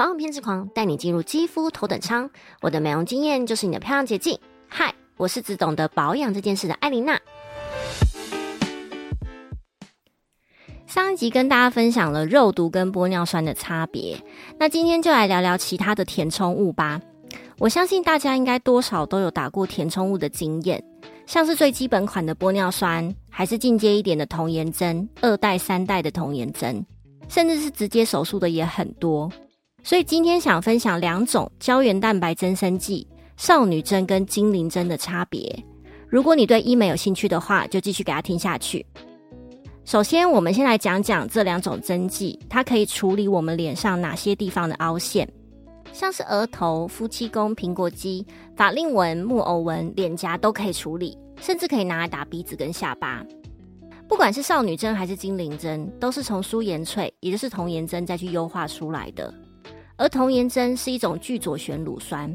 保养偏执狂，带你进入肌肤头等舱。我的美容经验就是你的漂亮捷径。嗨，我是只懂得保养这件事的艾琳娜。上一集跟大家分享了肉毒跟玻尿酸的差别，那今天就来聊聊其他的填充物吧。我相信大家应该多少都有打过填充物的经验，像是最基本款的玻尿酸，还是进阶一点的童颜针，二代、三代的童颜针，甚至是直接手术的也很多。所以今天想分享两种胶原蛋白增生剂——少女针跟精灵针的差别。如果你对医美有兴趣的话，就继续给它听下去。首先，我们先来讲讲这两种针剂，它可以处理我们脸上哪些地方的凹陷，像是额头、夫妻宫、苹果肌、法令纹、木偶纹、脸颊都可以处理，甚至可以拿来打鼻子跟下巴。不管是少女针还是精灵针，都是从舒颜萃，也就是童颜针再去优化出来的。而童颜针是一种聚左旋乳酸，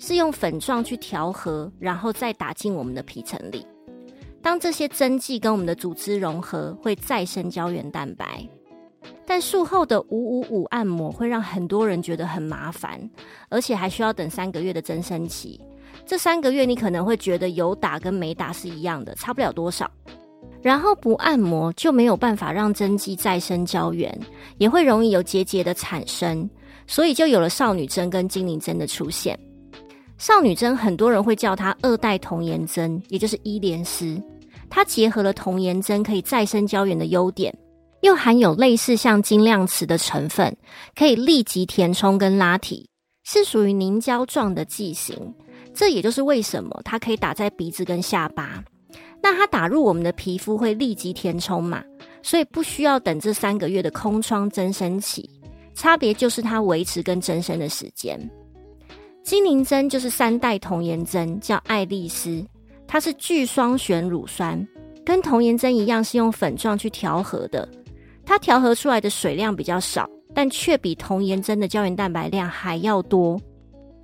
是用粉状去调和，然后再打进我们的皮层里。当这些针剂跟我们的组织融合，会再生胶原蛋白。但术后的五五五按摩会让很多人觉得很麻烦，而且还需要等三个月的增生期。这三个月你可能会觉得有打跟没打是一样的，差不了多少。然后不按摩就没有办法让针剂再生胶原，也会容易有结节的产生。所以就有了少女针跟精灵针的出现。少女针很多人会叫它二代童颜针，也就是伊莲丝。它结合了童颜针可以再生胶原的优点，又含有类似像精亮瓷的成分，可以立即填充跟拉提，是属于凝胶状的剂型。这也就是为什么它可以打在鼻子跟下巴。那它打入我们的皮肤会立即填充嘛，所以不需要等这三个月的空窗增生期。差别就是它维持跟增生的时间。精灵针就是三代童颜针，叫爱丽丝，它是聚双旋乳酸，跟童颜针一样是用粉状去调和的。它调和出来的水量比较少，但却比童颜针的胶原蛋白量还要多。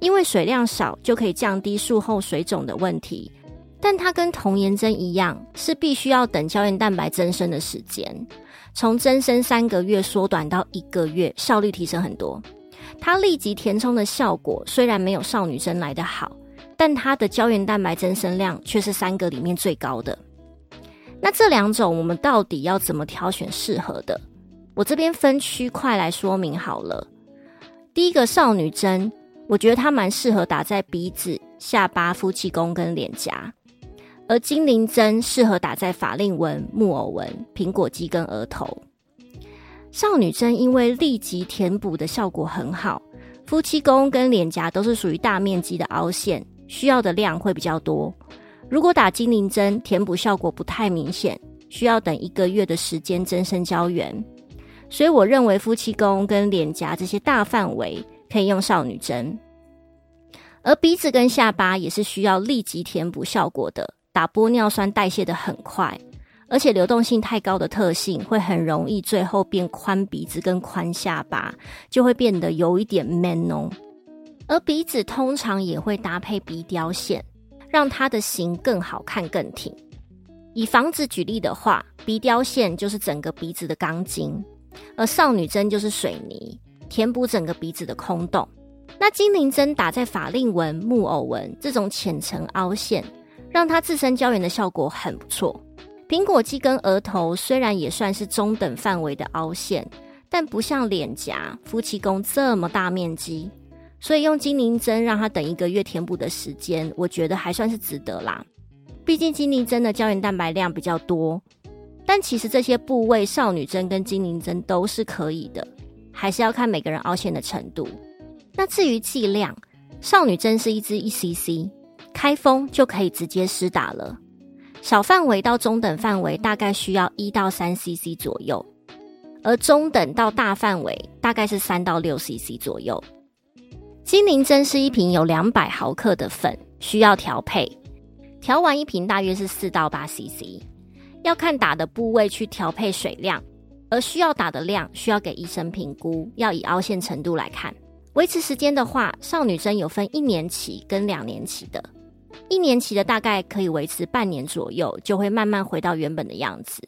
因为水量少，就可以降低术后水肿的问题。但它跟童颜针一样，是必须要等胶原蛋白增生的时间。从增生三个月缩短到一个月，效率提升很多。它立即填充的效果虽然没有少女针来的好，但它的胶原蛋白增生量却是三个里面最高的。那这两种我们到底要怎么挑选适合的？我这边分区块来说明好了。第一个少女针，我觉得它蛮适合打在鼻子、下巴、夫妻宫跟脸颊。而精灵针适合打在法令纹、木偶纹、苹果肌跟额头。少女针因为立即填补的效果很好，夫妻宫跟脸颊都是属于大面积的凹陷，需要的量会比较多。如果打精灵针，填补效果不太明显，需要等一个月的时间增生胶原。所以我认为夫妻宫跟脸颊这些大范围可以用少女针，而鼻子跟下巴也是需要立即填补效果的。打玻尿酸代谢的很快，而且流动性太高的特性会很容易最后变宽鼻子跟宽下巴，就会变得有一点 man 哦。而鼻子通常也会搭配鼻雕线，让它的形更好看更挺。以房子举例的话，鼻雕线就是整个鼻子的钢筋，而少女针就是水泥，填补整个鼻子的空洞。那精灵针打在法令纹、木偶纹这种浅层凹陷。让它自身胶原的效果很不错。苹果肌跟额头虽然也算是中等范围的凹陷，但不像脸颊、夫妻宫这么大面积，所以用精灵针让它等一个月填补的时间，我觉得还算是值得啦。毕竟精灵针的胶原蛋白量比较多，但其实这些部位少女针跟精灵针都是可以的，还是要看每个人凹陷的程度。那至于剂量，少女针是一支一 cc。开封就可以直接施打了，小范围到中等范围大概需要一到三 CC 左右，而中等到大范围大概是三到六 CC 左右。精灵针是一瓶有两百毫克的粉，需要调配，调完一瓶大约是四到八 CC，要看打的部位去调配水量，而需要打的量需要给医生评估，要以凹陷程度来看。维持时间的话，少女针有分一年期跟两年期的。一年期的大概可以维持半年左右，就会慢慢回到原本的样子；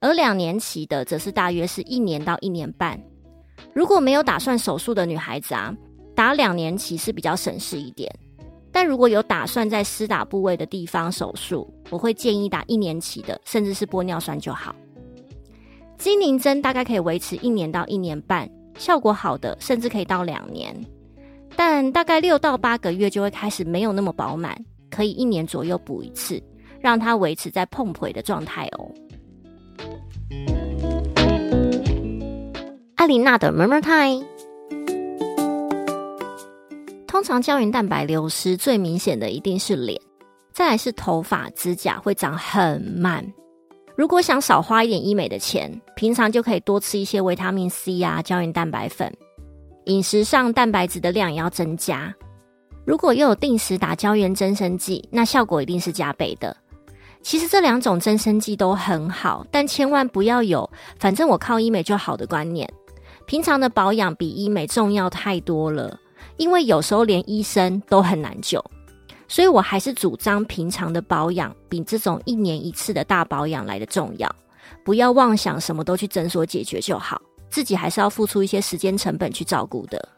而两年期的则是大约是一年到一年半。如果没有打算手术的女孩子啊，打两年期是比较省事一点。但如果有打算在施打部位的地方手术，我会建议打一年期的，甚至是玻尿酸就好。精灵针大概可以维持一年到一年半，效果好的甚至可以到两年，但大概六到八个月就会开始没有那么饱满，可以一年左右补一次，让它维持在碰腿的状态哦。艾琳娜的 Murmur Time。通常胶原蛋白流失最明显的一定是脸，再来是头发、指甲会长很慢。如果想少花一点医美的钱，平常就可以多吃一些维他命 C 啊、胶原蛋白粉，饮食上蛋白质的量也要增加。如果又有定时打胶原增生剂，那效果一定是加倍的。其实这两种增生剂都很好，但千万不要有“反正我靠医美就好”的观念。平常的保养比医美重要太多了。因为有时候连医生都很难救，所以我还是主张平常的保养比这种一年一次的大保养来的重要。不要妄想什么都去诊所解决就好，自己还是要付出一些时间成本去照顾的。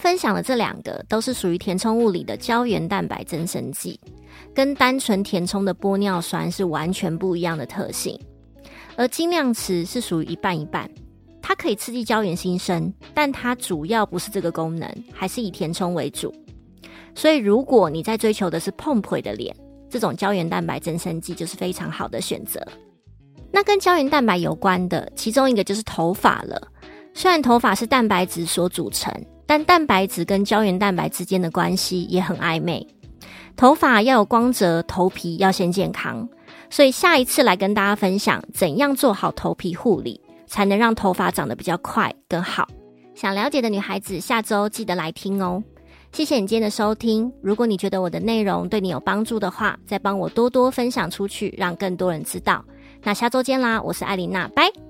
分享的这两个都是属于填充物里的胶原蛋白增生剂，跟单纯填充的玻尿酸是完全不一样的特性，而精量池是属于一半一半。它可以刺激胶原新生，但它主要不是这个功能，还是以填充为主。所以，如果你在追求的是碰腿的脸，这种胶原蛋白增生剂就是非常好的选择。那跟胶原蛋白有关的，其中一个就是头发了。虽然头发是蛋白质所组成，但蛋白质跟胶原蛋白之间的关系也很暧昧。头发要有光泽，头皮要先健康。所以下一次来跟大家分享怎样做好头皮护理。才能让头发长得比较快更好。想了解的女孩子，下周记得来听哦。谢谢你今天的收听。如果你觉得我的内容对你有帮助的话，再帮我多多分享出去，让更多人知道。那下周见啦，我是艾琳娜，拜。